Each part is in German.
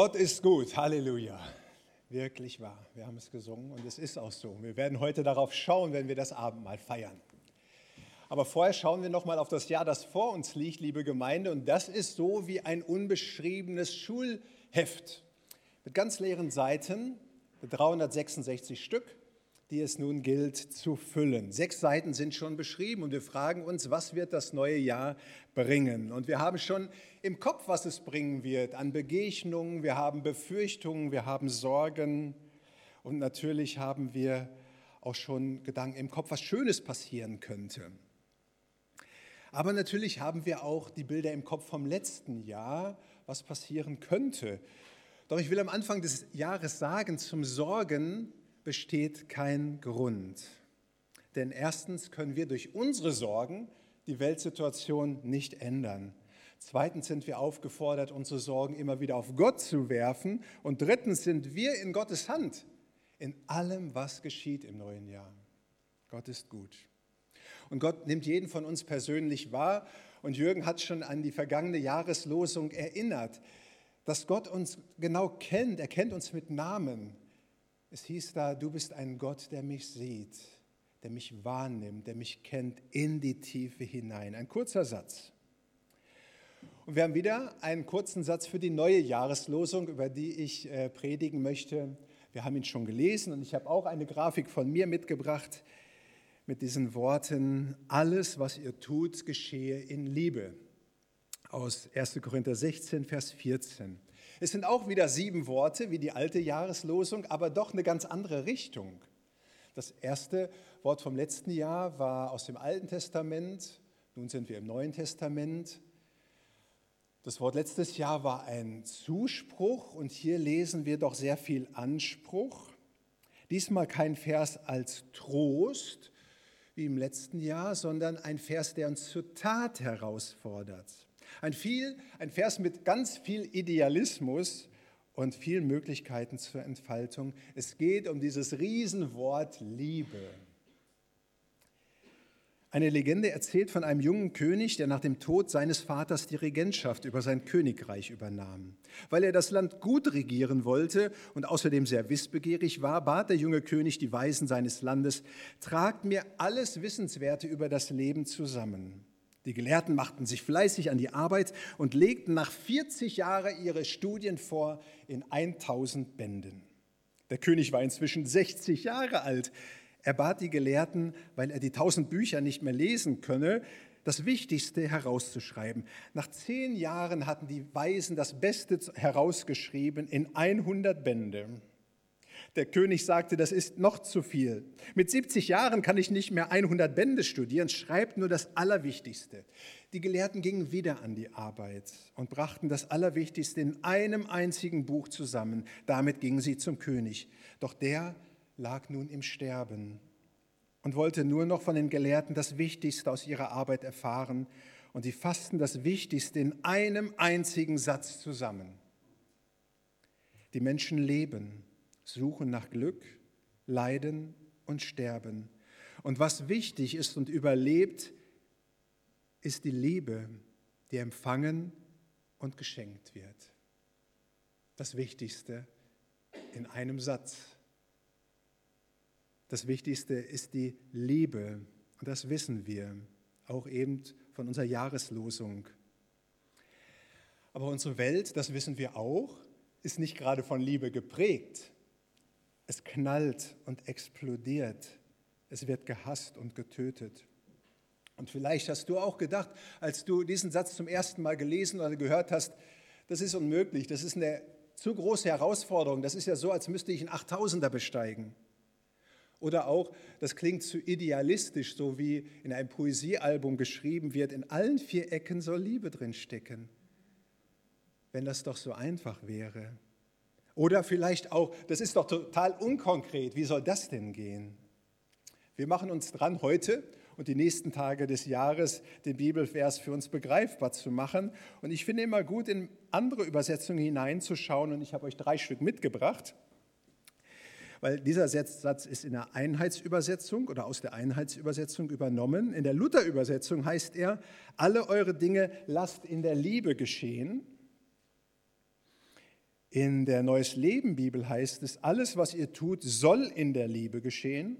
Gott ist gut, Halleluja. Wirklich wahr. Wir haben es gesungen und es ist auch so. Wir werden heute darauf schauen, wenn wir das Abendmahl feiern. Aber vorher schauen wir noch mal auf das Jahr, das vor uns liegt, liebe Gemeinde. Und das ist so wie ein unbeschriebenes Schulheft mit ganz leeren Seiten, mit 366 Stück die es nun gilt zu füllen. Sechs Seiten sind schon beschrieben und wir fragen uns, was wird das neue Jahr bringen? Und wir haben schon im Kopf, was es bringen wird, an Begegnungen, wir haben Befürchtungen, wir haben Sorgen und natürlich haben wir auch schon Gedanken im Kopf, was Schönes passieren könnte. Aber natürlich haben wir auch die Bilder im Kopf vom letzten Jahr, was passieren könnte. Doch ich will am Anfang des Jahres sagen, zum Sorgen besteht kein Grund. Denn erstens können wir durch unsere Sorgen die Weltsituation nicht ändern. Zweitens sind wir aufgefordert, unsere Sorgen immer wieder auf Gott zu werfen. Und drittens sind wir in Gottes Hand in allem, was geschieht im neuen Jahr. Gott ist gut. Und Gott nimmt jeden von uns persönlich wahr. Und Jürgen hat schon an die vergangene Jahreslosung erinnert, dass Gott uns genau kennt. Er kennt uns mit Namen. Es hieß da, du bist ein Gott, der mich sieht, der mich wahrnimmt, der mich kennt in die Tiefe hinein. Ein kurzer Satz. Und wir haben wieder einen kurzen Satz für die neue Jahreslosung, über die ich äh, predigen möchte. Wir haben ihn schon gelesen und ich habe auch eine Grafik von mir mitgebracht mit diesen Worten, alles, was ihr tut, geschehe in Liebe. Aus 1. Korinther 16, Vers 14. Es sind auch wieder sieben Worte wie die alte Jahreslosung, aber doch eine ganz andere Richtung. Das erste Wort vom letzten Jahr war aus dem Alten Testament, nun sind wir im Neuen Testament. Das Wort letztes Jahr war ein Zuspruch und hier lesen wir doch sehr viel Anspruch. Diesmal kein Vers als Trost wie im letzten Jahr, sondern ein Vers, der uns zur Tat herausfordert. Ein, viel, ein Vers mit ganz viel Idealismus und vielen Möglichkeiten zur Entfaltung. Es geht um dieses Riesenwort Liebe. Eine Legende erzählt von einem jungen König, der nach dem Tod seines Vaters die Regentschaft über sein Königreich übernahm. Weil er das Land gut regieren wollte und außerdem sehr wissbegierig war, bat der junge König die Weisen seines Landes, tragt mir alles Wissenswerte über das Leben zusammen. Die Gelehrten machten sich fleißig an die Arbeit und legten nach 40 Jahren ihre Studien vor in 1000 Bänden. Der König war inzwischen 60 Jahre alt. Er bat die Gelehrten, weil er die 1000 Bücher nicht mehr lesen könne, das Wichtigste herauszuschreiben. Nach zehn Jahren hatten die Weisen das Beste herausgeschrieben in 100 Bände. Der König sagte, das ist noch zu viel. Mit 70 Jahren kann ich nicht mehr 100 Bände studieren, schreibt nur das Allerwichtigste. Die Gelehrten gingen wieder an die Arbeit und brachten das Allerwichtigste in einem einzigen Buch zusammen. Damit gingen sie zum König. Doch der lag nun im Sterben und wollte nur noch von den Gelehrten das Wichtigste aus ihrer Arbeit erfahren. Und sie fassten das Wichtigste in einem einzigen Satz zusammen. Die Menschen leben suchen nach Glück, leiden und sterben. Und was wichtig ist und überlebt, ist die Liebe, die empfangen und geschenkt wird. Das Wichtigste in einem Satz. Das Wichtigste ist die Liebe. Und das wissen wir auch eben von unserer Jahreslosung. Aber unsere Welt, das wissen wir auch, ist nicht gerade von Liebe geprägt. Es knallt und explodiert. Es wird gehasst und getötet. Und vielleicht hast du auch gedacht, als du diesen Satz zum ersten Mal gelesen oder gehört hast, das ist unmöglich, das ist eine zu große Herausforderung, das ist ja so, als müsste ich einen 8000er besteigen. Oder auch, das klingt zu idealistisch, so wie in einem Poesiealbum geschrieben wird, in allen vier Ecken soll Liebe drin stecken. Wenn das doch so einfach wäre. Oder vielleicht auch, das ist doch total unkonkret, wie soll das denn gehen? Wir machen uns dran, heute und die nächsten Tage des Jahres den Bibelvers für uns begreifbar zu machen. Und ich finde immer gut, in andere Übersetzungen hineinzuschauen. Und ich habe euch drei Stück mitgebracht, weil dieser Satz ist in der Einheitsübersetzung oder aus der Einheitsübersetzung übernommen. In der Lutherübersetzung heißt er, alle eure Dinge lasst in der Liebe geschehen. In der Neues Leben Bibel heißt es, alles, was ihr tut, soll in der Liebe geschehen.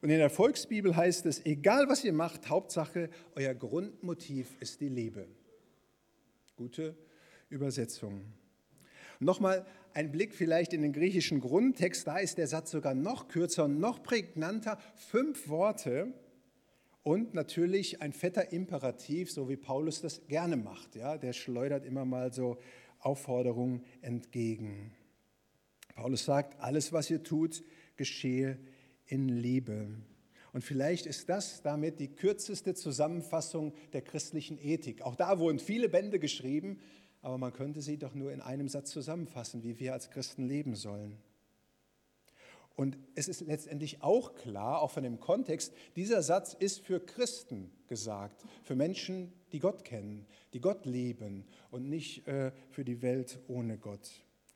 Und in der Volksbibel heißt es, egal was ihr macht, Hauptsache, euer Grundmotiv ist die Liebe. Gute Übersetzung. Nochmal ein Blick vielleicht in den griechischen Grundtext, da ist der Satz sogar noch kürzer und noch prägnanter. Fünf Worte und natürlich ein fetter Imperativ, so wie Paulus das gerne macht. Ja, der schleudert immer mal so Aufforderungen entgegen. Paulus sagt, alles, was ihr tut, geschehe in Liebe. Und vielleicht ist das damit die kürzeste Zusammenfassung der christlichen Ethik. Auch da wurden viele Bände geschrieben, aber man könnte sie doch nur in einem Satz zusammenfassen, wie wir als Christen leben sollen. Und es ist letztendlich auch klar, auch von dem Kontext, dieser Satz ist für Christen gesagt, für Menschen, die Gott kennen, die Gott lieben und nicht äh, für die Welt ohne Gott.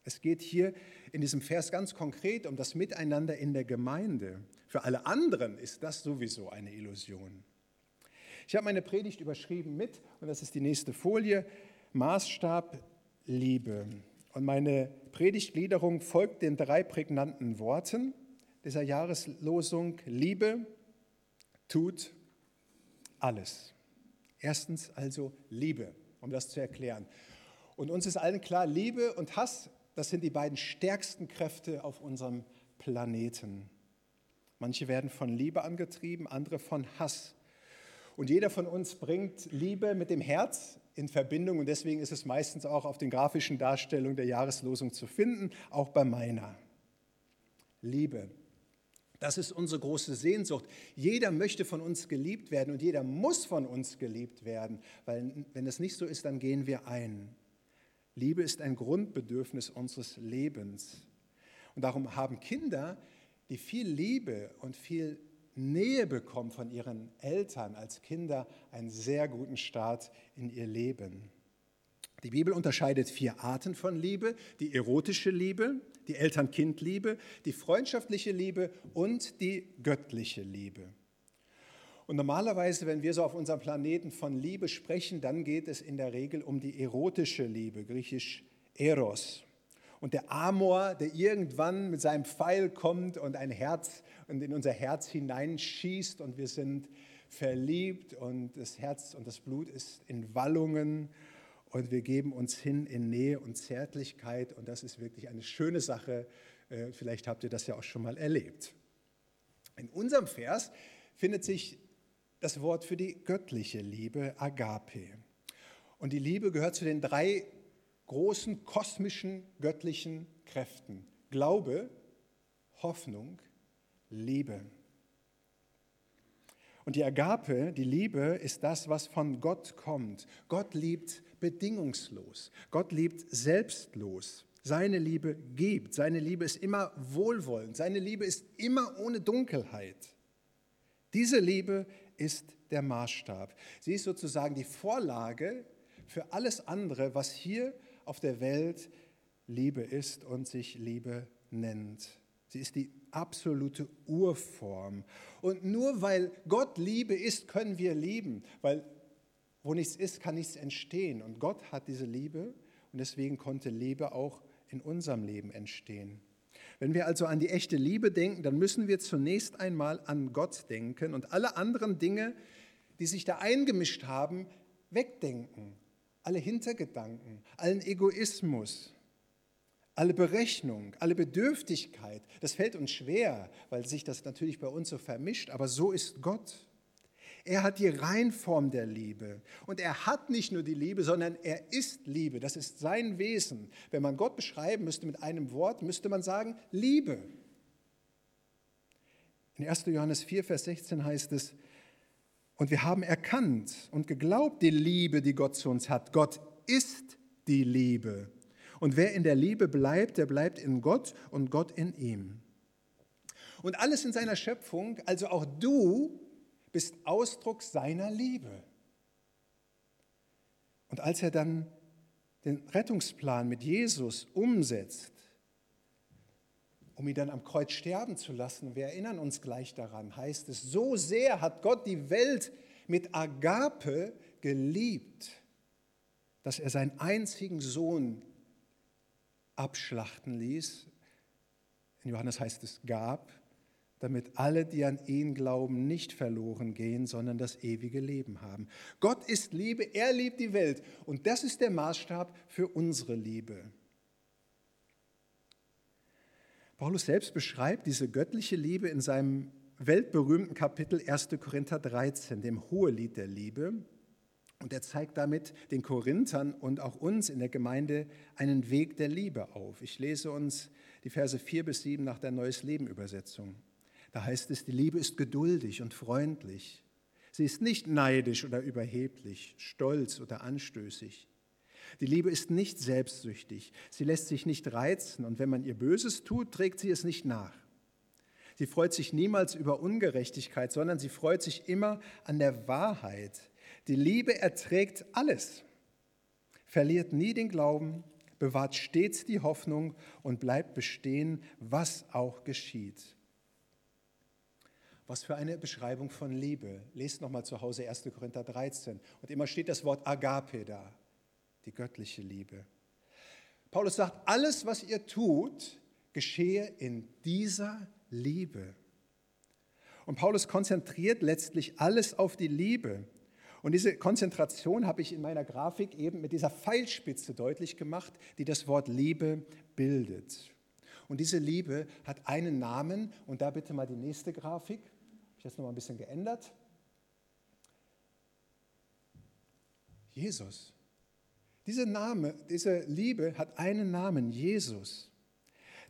Es geht hier in diesem Vers ganz konkret um das Miteinander in der Gemeinde. Für alle anderen ist das sowieso eine Illusion. Ich habe meine Predigt überschrieben mit, und das ist die nächste Folie, Maßstab Liebe. Und meine Predigtgliederung folgt den drei prägnanten Worten dieser Jahreslosung. Liebe tut alles. Erstens also Liebe, um das zu erklären. Und uns ist allen klar, Liebe und Hass, das sind die beiden stärksten Kräfte auf unserem Planeten. Manche werden von Liebe angetrieben, andere von Hass. Und jeder von uns bringt Liebe mit dem Herz in Verbindung und deswegen ist es meistens auch auf den grafischen Darstellungen der Jahreslosung zu finden, auch bei meiner. Liebe. Das ist unsere große Sehnsucht. Jeder möchte von uns geliebt werden und jeder muss von uns geliebt werden, weil wenn das nicht so ist, dann gehen wir ein. Liebe ist ein Grundbedürfnis unseres Lebens. Und darum haben Kinder, die viel Liebe und viel Nähe bekommen von ihren Eltern als Kinder, einen sehr guten Start in ihr Leben. Die Bibel unterscheidet vier Arten von Liebe. Die erotische Liebe, die Eltern-Kind-Liebe, die freundschaftliche Liebe und die göttliche Liebe. Und normalerweise, wenn wir so auf unserem Planeten von Liebe sprechen, dann geht es in der Regel um die erotische Liebe, griechisch Eros. Und der Amor, der irgendwann mit seinem Pfeil kommt und ein Herz und in unser Herz hineinschießt und wir sind verliebt und das Herz und das Blut ist in Wallungen und wir geben uns hin in Nähe und Zärtlichkeit und das ist wirklich eine schöne Sache. Äh, vielleicht habt ihr das ja auch schon mal erlebt. In unserem Vers findet sich das Wort für die göttliche Liebe, Agape. Und die Liebe gehört zu den drei großen kosmischen göttlichen Kräften. Glaube, Hoffnung, Liebe. Und die Agape, die Liebe, ist das, was von Gott kommt. Gott liebt bedingungslos. Gott liebt selbstlos. Seine Liebe gibt. Seine Liebe ist immer wohlwollend. Seine Liebe ist immer ohne Dunkelheit. Diese Liebe ist der Maßstab. Sie ist sozusagen die Vorlage für alles andere, was hier auf der Welt Liebe ist und sich Liebe nennt. Sie ist die absolute Urform. Und nur weil Gott Liebe ist, können wir lieben, weil wo nichts ist, kann nichts entstehen. Und Gott hat diese Liebe und deswegen konnte Liebe auch in unserem Leben entstehen. Wenn wir also an die echte Liebe denken, dann müssen wir zunächst einmal an Gott denken und alle anderen Dinge, die sich da eingemischt haben, wegdenken. Alle Hintergedanken, allen Egoismus, alle Berechnung, alle Bedürftigkeit, das fällt uns schwer, weil sich das natürlich bei uns so vermischt, aber so ist Gott. Er hat die Reinform der Liebe. Und er hat nicht nur die Liebe, sondern er ist Liebe. Das ist sein Wesen. Wenn man Gott beschreiben müsste mit einem Wort, müsste man sagen Liebe. In 1. Johannes 4, Vers 16 heißt es, und wir haben erkannt und geglaubt die Liebe, die Gott zu uns hat. Gott ist die Liebe. Und wer in der Liebe bleibt, der bleibt in Gott und Gott in ihm. Und alles in seiner Schöpfung, also auch du, bist Ausdruck seiner Liebe. Und als er dann den Rettungsplan mit Jesus umsetzt, um ihn dann am Kreuz sterben zu lassen, wir erinnern uns gleich daran, heißt es, so sehr hat Gott die Welt mit Agape geliebt, dass er seinen einzigen Sohn abschlachten ließ. In Johannes heißt es gab, damit alle, die an ihn glauben, nicht verloren gehen, sondern das ewige Leben haben. Gott ist Liebe, er liebt die Welt und das ist der Maßstab für unsere Liebe. Paulus selbst beschreibt diese göttliche Liebe in seinem weltberühmten Kapitel 1. Korinther 13, dem Hohelied der Liebe. Und er zeigt damit den Korinthern und auch uns in der Gemeinde einen Weg der Liebe auf. Ich lese uns die Verse 4 bis 7 nach der Neues Leben Übersetzung. Da heißt es, die Liebe ist geduldig und freundlich. Sie ist nicht neidisch oder überheblich, stolz oder anstößig. Die Liebe ist nicht selbstsüchtig. Sie lässt sich nicht reizen und wenn man ihr Böses tut, trägt sie es nicht nach. Sie freut sich niemals über Ungerechtigkeit, sondern sie freut sich immer an der Wahrheit. Die Liebe erträgt alles, verliert nie den Glauben, bewahrt stets die Hoffnung und bleibt bestehen, was auch geschieht. Was für eine Beschreibung von Liebe. Lest nochmal zu Hause 1. Korinther 13. Und immer steht das Wort Agape da, die göttliche Liebe. Paulus sagt, alles, was ihr tut, geschehe in dieser Liebe. Und Paulus konzentriert letztlich alles auf die Liebe. Und diese Konzentration habe ich in meiner Grafik eben mit dieser Pfeilspitze deutlich gemacht, die das Wort Liebe bildet. Und diese Liebe hat einen Namen und da bitte mal die nächste Grafik. Ich das noch mal ein bisschen geändert? Jesus. Diese Name, diese Liebe hat einen Namen, Jesus.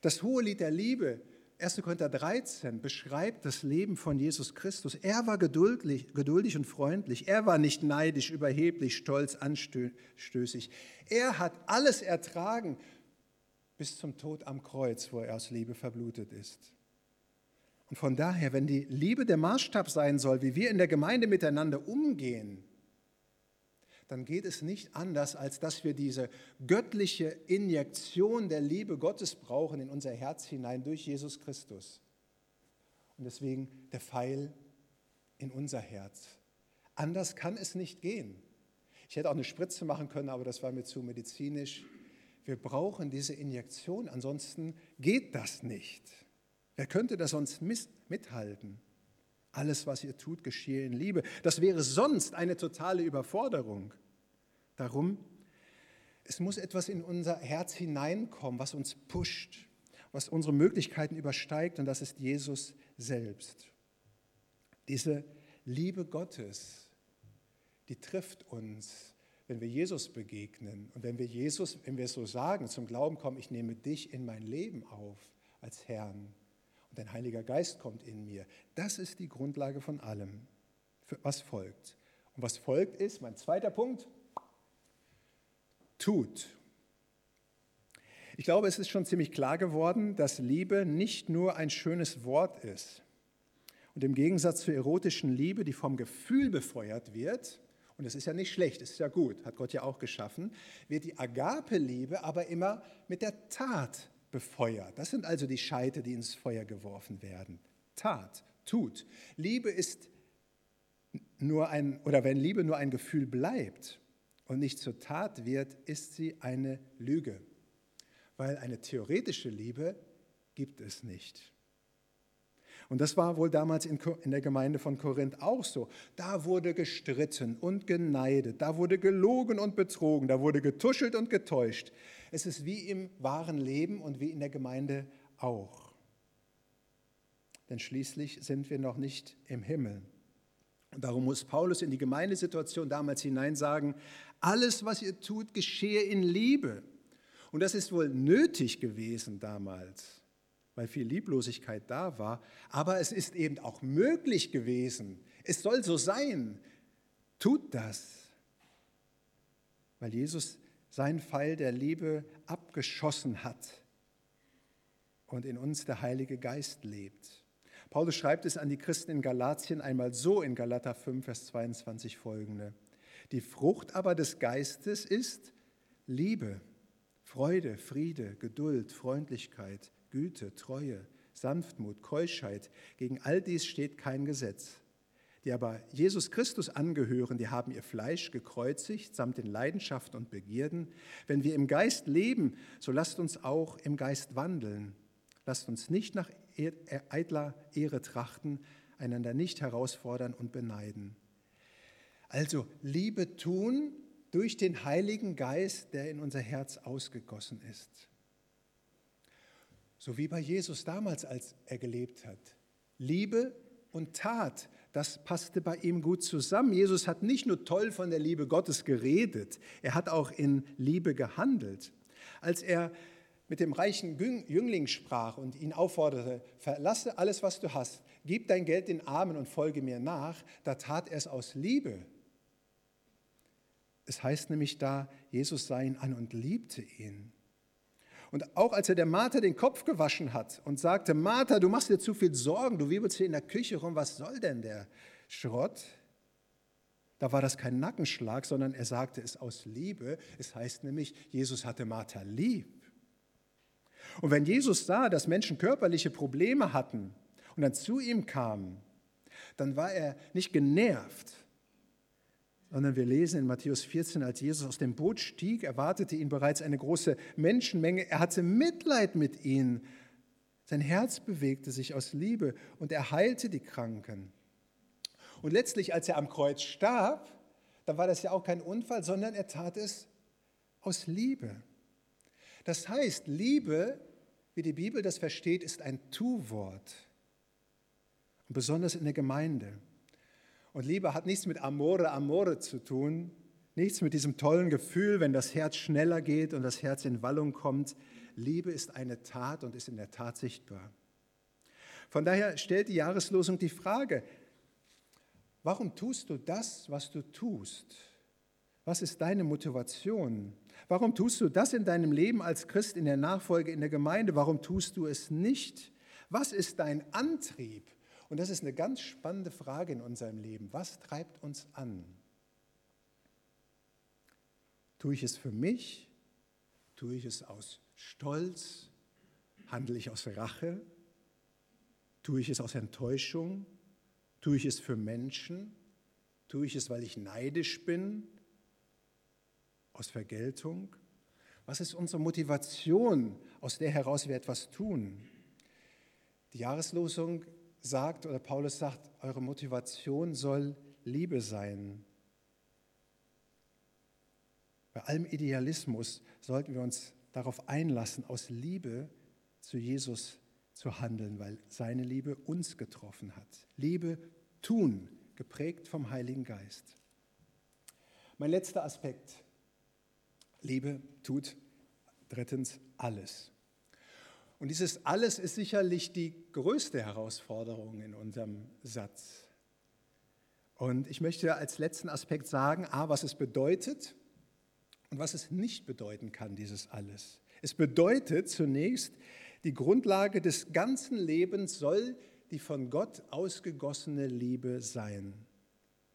Das hohe Lied der Liebe 1. Korinther 13 beschreibt das Leben von Jesus Christus. Er war geduldig, geduldig und freundlich. Er war nicht neidisch, überheblich, stolz, anstößig. Er hat alles ertragen bis zum Tod am Kreuz, wo er aus Liebe verblutet ist. Und von daher, wenn die Liebe der Maßstab sein soll, wie wir in der Gemeinde miteinander umgehen, dann geht es nicht anders, als dass wir diese göttliche Injektion der Liebe Gottes brauchen in unser Herz hinein durch Jesus Christus. Und deswegen der Pfeil in unser Herz. Anders kann es nicht gehen. Ich hätte auch eine Spritze machen können, aber das war mir zu medizinisch. Wir brauchen diese Injektion, ansonsten geht das nicht. Wer könnte das sonst mithalten? Alles, was ihr tut, geschehe in Liebe. Das wäre sonst eine totale Überforderung. Darum, es muss etwas in unser Herz hineinkommen, was uns pusht, was unsere Möglichkeiten übersteigt, und das ist Jesus selbst. Diese Liebe Gottes, die trifft uns, wenn wir Jesus begegnen und wenn wir Jesus, wenn wir es so sagen, zum Glauben kommen, ich nehme dich in mein Leben auf als Herrn dein Heiliger Geist kommt in mir. Das ist die Grundlage von allem, was folgt. Und was folgt ist, mein zweiter Punkt, tut. Ich glaube, es ist schon ziemlich klar geworden, dass Liebe nicht nur ein schönes Wort ist. Und im Gegensatz zur erotischen Liebe, die vom Gefühl befeuert wird, und es ist ja nicht schlecht, es ist ja gut, hat Gott ja auch geschaffen, wird die Agape-Liebe aber immer mit der Tat befeuert. Das sind also die Scheite, die ins Feuer geworfen werden. Tat, tut. Liebe ist nur ein, oder wenn Liebe nur ein Gefühl bleibt und nicht zur Tat wird, ist sie eine Lüge. Weil eine theoretische Liebe gibt es nicht. Und das war wohl damals in, der Gemeinde von Korinth auch so. Da wurde gestritten und geneidet, da wurde gelogen und betrogen, da wurde getuschelt und getäuscht. Es ist wie im wahren Leben und wie in der Gemeinde auch. Denn schließlich sind wir noch nicht im Himmel. Und darum muss Paulus in die Gemeindesituation damals hinein sagen, alles, was ihr tut, geschehe in Liebe. Und das ist wohl nötig gewesen damals, weil viel Lieblosigkeit da war. Aber es ist eben auch möglich gewesen. Es soll so sein. Tut das, weil Jesus seinen Pfeil der Liebe abgeschossen hat und in uns der Heilige Geist lebt. Paulus schreibt es an die Christen in Galatien einmal so in Galater 5, Vers 22 folgende. Die Frucht aber des Geistes ist Liebe, Freude, Friede, Geduld, Freundlichkeit, Güte, Treue, Sanftmut, Keuschheit. Gegen all dies steht kein Gesetz. die aber Jesus Christus angehören, die haben ihr Fleisch gekreuzigt samt den Leidenschaften und Begierden. Wenn wir im Geist leben, so lasst uns auch im Geist wandeln. Lasst uns nicht nach eitler Ehre trachten, einander nicht herausfordern und beneiden. Also Liebe tun durch den Heiligen Geist, der in unser Herz ausgegossen ist. So wie bei Jesus damals, als er gelebt hat. Liebe und Tat das passte bei ihm gut zusammen. Jesus hat nicht nur toll von der Liebe Gottes geredet, er hat auch in Liebe gehandelt. Als er mit dem reichen Jüngling sprach und ihn aufforderte, verlasse alles, was du hast, gib dein Geld den Armen und folge mir nach, da tat er es aus Liebe. Es heißt nämlich da, Jesus sah ihn an und liebte ihn. Und auch als er der Martha den Kopf gewaschen hat und sagte, Martha, du machst dir zu viel Sorgen, du wirbelst hier in der Küche rum, was soll denn der Schrott? Da war das kein Nackenschlag, sondern er sagte es aus Liebe. Es heißt nämlich, Jesus hatte Martha lieb. Und wenn Jesus sah, dass Menschen körperliche Probleme hatten und dann zu ihm kamen, dann war er nicht genervt, sondern wir lesen in Matthäus 14, als Jesus aus dem Boot stieg, erwartete ihn bereits eine große Menschenmenge. Er hatte Mitleid mit ihnen. Sein Herz bewegte sich aus Liebe und er heilte die Kranken. Und letztlich, als er am Kreuz starb, dann war das ja auch kein Unfall, sondern er tat es aus Liebe. Das heißt, Liebe, wie die Bibel das versteht, ist ein Tu-Wort. Besonders in der Gemeinde. Und Liebe hat nichts mit Amore, Amore zu tun, nichts mit diesem tollen Gefühl, wenn das Herz schneller geht und das Herz in Wallung kommt. Liebe ist eine Tat und ist in der Tat sichtbar. Von daher stellt die Jahreslosung die Frage, warum tust du das, was du tust? Was ist deine Motivation? Warum tust du das in deinem Leben als Christ in der Nachfolge in der Gemeinde? Warum tust du es nicht? Was ist dein Antrieb? Und das ist eine ganz spannende Frage in unserem Leben. Was treibt uns an? Tue ich es für mich? Tue ich es aus Stolz? Handle ich aus Rache? Tue ich es aus Enttäuschung? Tue ich es für Menschen? Tue ich es, weil ich neidisch bin? Aus Vergeltung? Was ist unsere Motivation, aus der heraus wir etwas tun? Die Jahreslosung sagt oder Paulus sagt, eure Motivation soll Liebe sein. Bei allem Idealismus sollten wir uns darauf einlassen, aus Liebe zu Jesus zu handeln, weil seine Liebe uns getroffen hat. Liebe tun, geprägt vom Heiligen Geist. Mein letzter Aspekt. Liebe tut drittens alles. Und dieses alles ist sicherlich die größte Herausforderung in unserem Satz. Und ich möchte als letzten Aspekt sagen, a, was es bedeutet und was es nicht bedeuten kann, dieses alles. Es bedeutet zunächst, die Grundlage des ganzen Lebens soll die von Gott ausgegossene Liebe sein.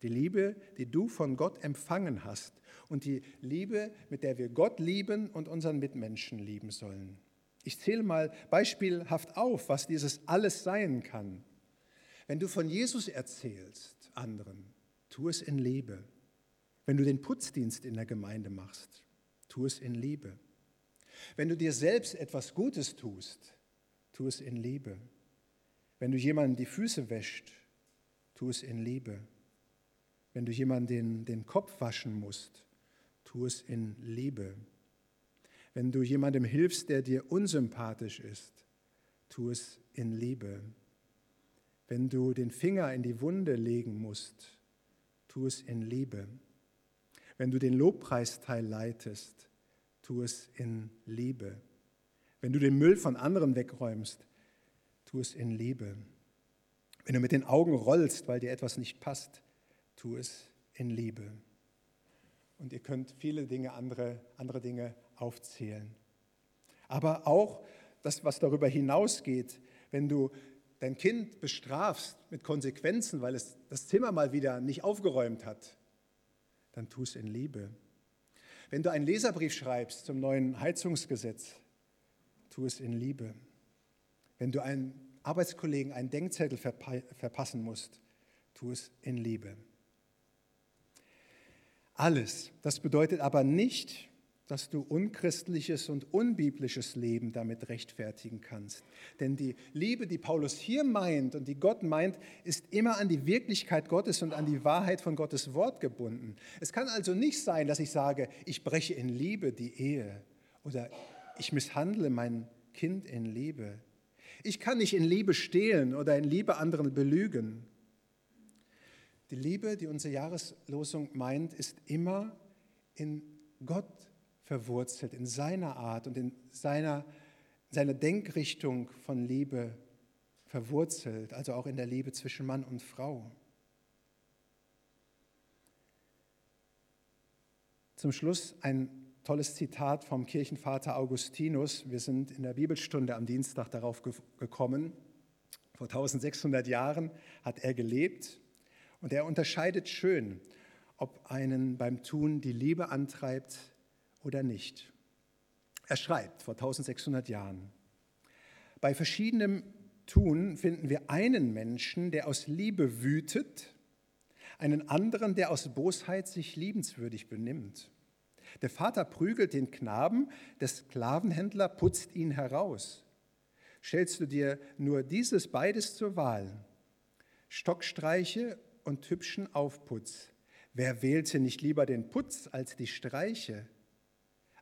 Die Liebe, die du von Gott empfangen hast und die Liebe, mit der wir Gott lieben und unseren Mitmenschen lieben sollen. Ich zähle mal beispielhaft auf, was dieses alles sein kann. Wenn du von Jesus erzählst anderen, tu es in Liebe. Wenn du den Putzdienst in der Gemeinde machst, tu es in Liebe. Wenn du dir selbst etwas Gutes tust, tu es in Liebe. Wenn du jemandem die Füße wäscht, tu es in Liebe. Wenn du jemandem den, den Kopf waschen musst, tu es in Liebe. Wenn du jemandem hilfst, der dir unsympathisch ist, tu es in Liebe. Wenn du den Finger in die Wunde legen musst, tu es in Liebe. Wenn du den Lobpreisteil leitest, tu es in Liebe. Wenn du den Müll von anderen wegräumst, tu es in Liebe. Wenn du mit den Augen rollst, weil dir etwas nicht passt, tu es in Liebe. Und ihr könnt viele Dinge, andere, andere Dinge aufzählen. Aber auch das, was darüber hinausgeht, wenn du dein Kind bestrafst mit Konsequenzen, weil es das Zimmer mal wieder nicht aufgeräumt hat, dann tu es in Liebe. Wenn du einen Leserbrief schreibst zum neuen Heizungsgesetz, tu es in Liebe. Wenn du einem Arbeitskollegen einen Denkzettel verpassen musst, tu es in Liebe. Alles. Das bedeutet aber nicht, dass du unchristliches und unbiblisches Leben damit rechtfertigen kannst. Denn die Liebe, die Paulus hier meint und die Gott meint, ist immer an die Wirklichkeit Gottes und an die Wahrheit von Gottes Wort gebunden. Es kann also nicht sein, dass ich sage, ich breche in Liebe die Ehe oder ich misshandle mein Kind in Liebe. Ich kann nicht in Liebe stehlen oder in Liebe anderen belügen. Die Liebe, die unsere Jahreslosung meint, ist immer in Gott verwurzelt, in seiner Art und in seiner, seiner Denkrichtung von Liebe verwurzelt, also auch in der Liebe zwischen Mann und Frau. Zum Schluss ein tolles Zitat vom Kirchenvater Augustinus. Wir sind in der Bibelstunde am Dienstag darauf gekommen. Vor 1600 Jahren hat er gelebt und er unterscheidet schön, ob einen beim Tun die Liebe antreibt oder nicht. Er schreibt vor 1600 Jahren, bei verschiedenem Tun finden wir einen Menschen, der aus Liebe wütet, einen anderen, der aus Bosheit sich liebenswürdig benimmt. Der Vater prügelt den Knaben, der Sklavenhändler putzt ihn heraus. Stellst du dir nur dieses beides zur Wahl, Stockstreiche und hübschen Aufputz, wer wählte nicht lieber den Putz als die Streiche?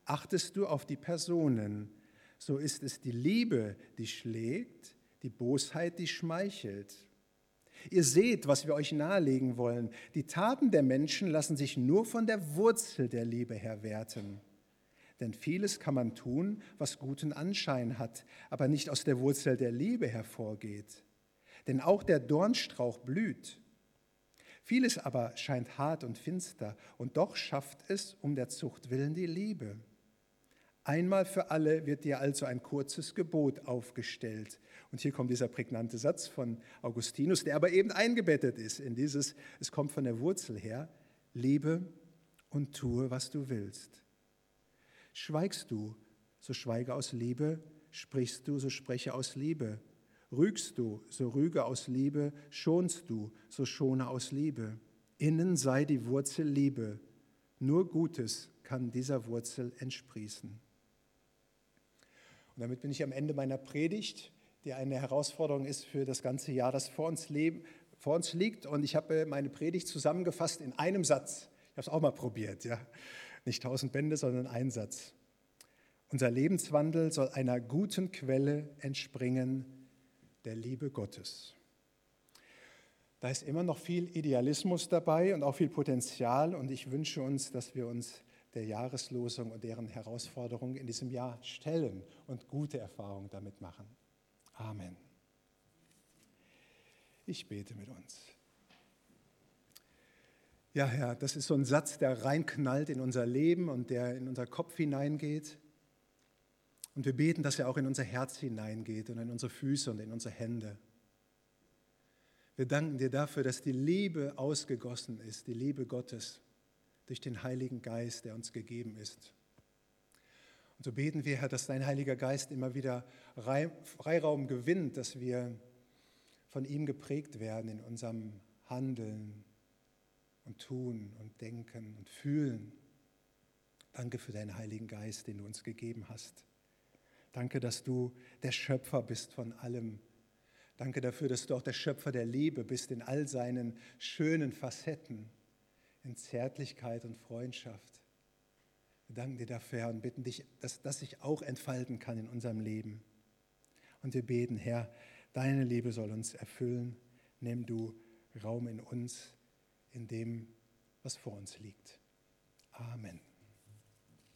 Achtest du auf die Personen, so ist es die Liebe, die schlägt, die Bosheit, die schmeichelt. Ihr seht, was wir euch nahelegen wollen. Die Taten der Menschen lassen sich nur von der Wurzel der Liebe her werten. Denn vieles kann man tun, was guten Anschein hat, aber nicht aus der Wurzel der Liebe hervorgeht. Denn auch der Dornstrauch blüht. Vieles aber scheint hart und finster, und doch schafft es um der Zucht willen die Liebe. Einmal für alle wird dir also ein kurzes Gebot aufgestellt. Und hier kommt dieser prägnante Satz von Augustinus, der aber eben eingebettet ist in dieses, es kommt von der Wurzel her, liebe und tue, was du willst. Schweigst du, so schweige aus Liebe, sprichst du, so spreche aus Liebe. Rügst du, so rüge aus Liebe, schonst du, so schone aus Liebe. Innen sei die Wurzel Liebe. Nur Gutes kann dieser Wurzel entsprießen. Und damit bin ich am Ende meiner Predigt, die eine Herausforderung ist für das ganze Jahr, das vor uns, leben, vor uns liegt. Und ich habe meine Predigt zusammengefasst in einem Satz. Ich habe es auch mal probiert, ja. Nicht tausend Bände, sondern ein Satz. Unser Lebenswandel soll einer guten Quelle entspringen, der Liebe Gottes. Da ist immer noch viel Idealismus dabei und auch viel Potenzial. Und ich wünsche uns, dass wir uns der Jahreslosung und deren Herausforderungen in diesem Jahr stellen und gute Erfahrungen damit machen. Amen. Ich bete mit uns. Ja, Herr, das ist so ein Satz, der reinknallt in unser Leben und der in unser Kopf hineingeht. Und wir beten, dass er auch in unser Herz hineingeht und in unsere Füße und in unsere Hände. Wir danken dir dafür, dass die Liebe ausgegossen ist, die Liebe Gottes durch den Heiligen Geist, der uns gegeben ist. Und so beten wir, Herr, dass dein Heiliger Geist immer wieder Freiraum gewinnt, dass wir von ihm geprägt werden in unserem Handeln und Tun und Denken und Fühlen. Danke für deinen Heiligen Geist, den du uns gegeben hast. Danke, dass du der Schöpfer bist von allem. Danke dafür, dass du auch der Schöpfer der Liebe bist in all seinen schönen Facetten in Zärtlichkeit und Freundschaft. Wir danken dir dafür, Herr, und bitten dich, dass das sich auch entfalten kann in unserem Leben. Und wir beten, Herr, deine Liebe soll uns erfüllen. Nimm du Raum in uns, in dem, was vor uns liegt. Amen.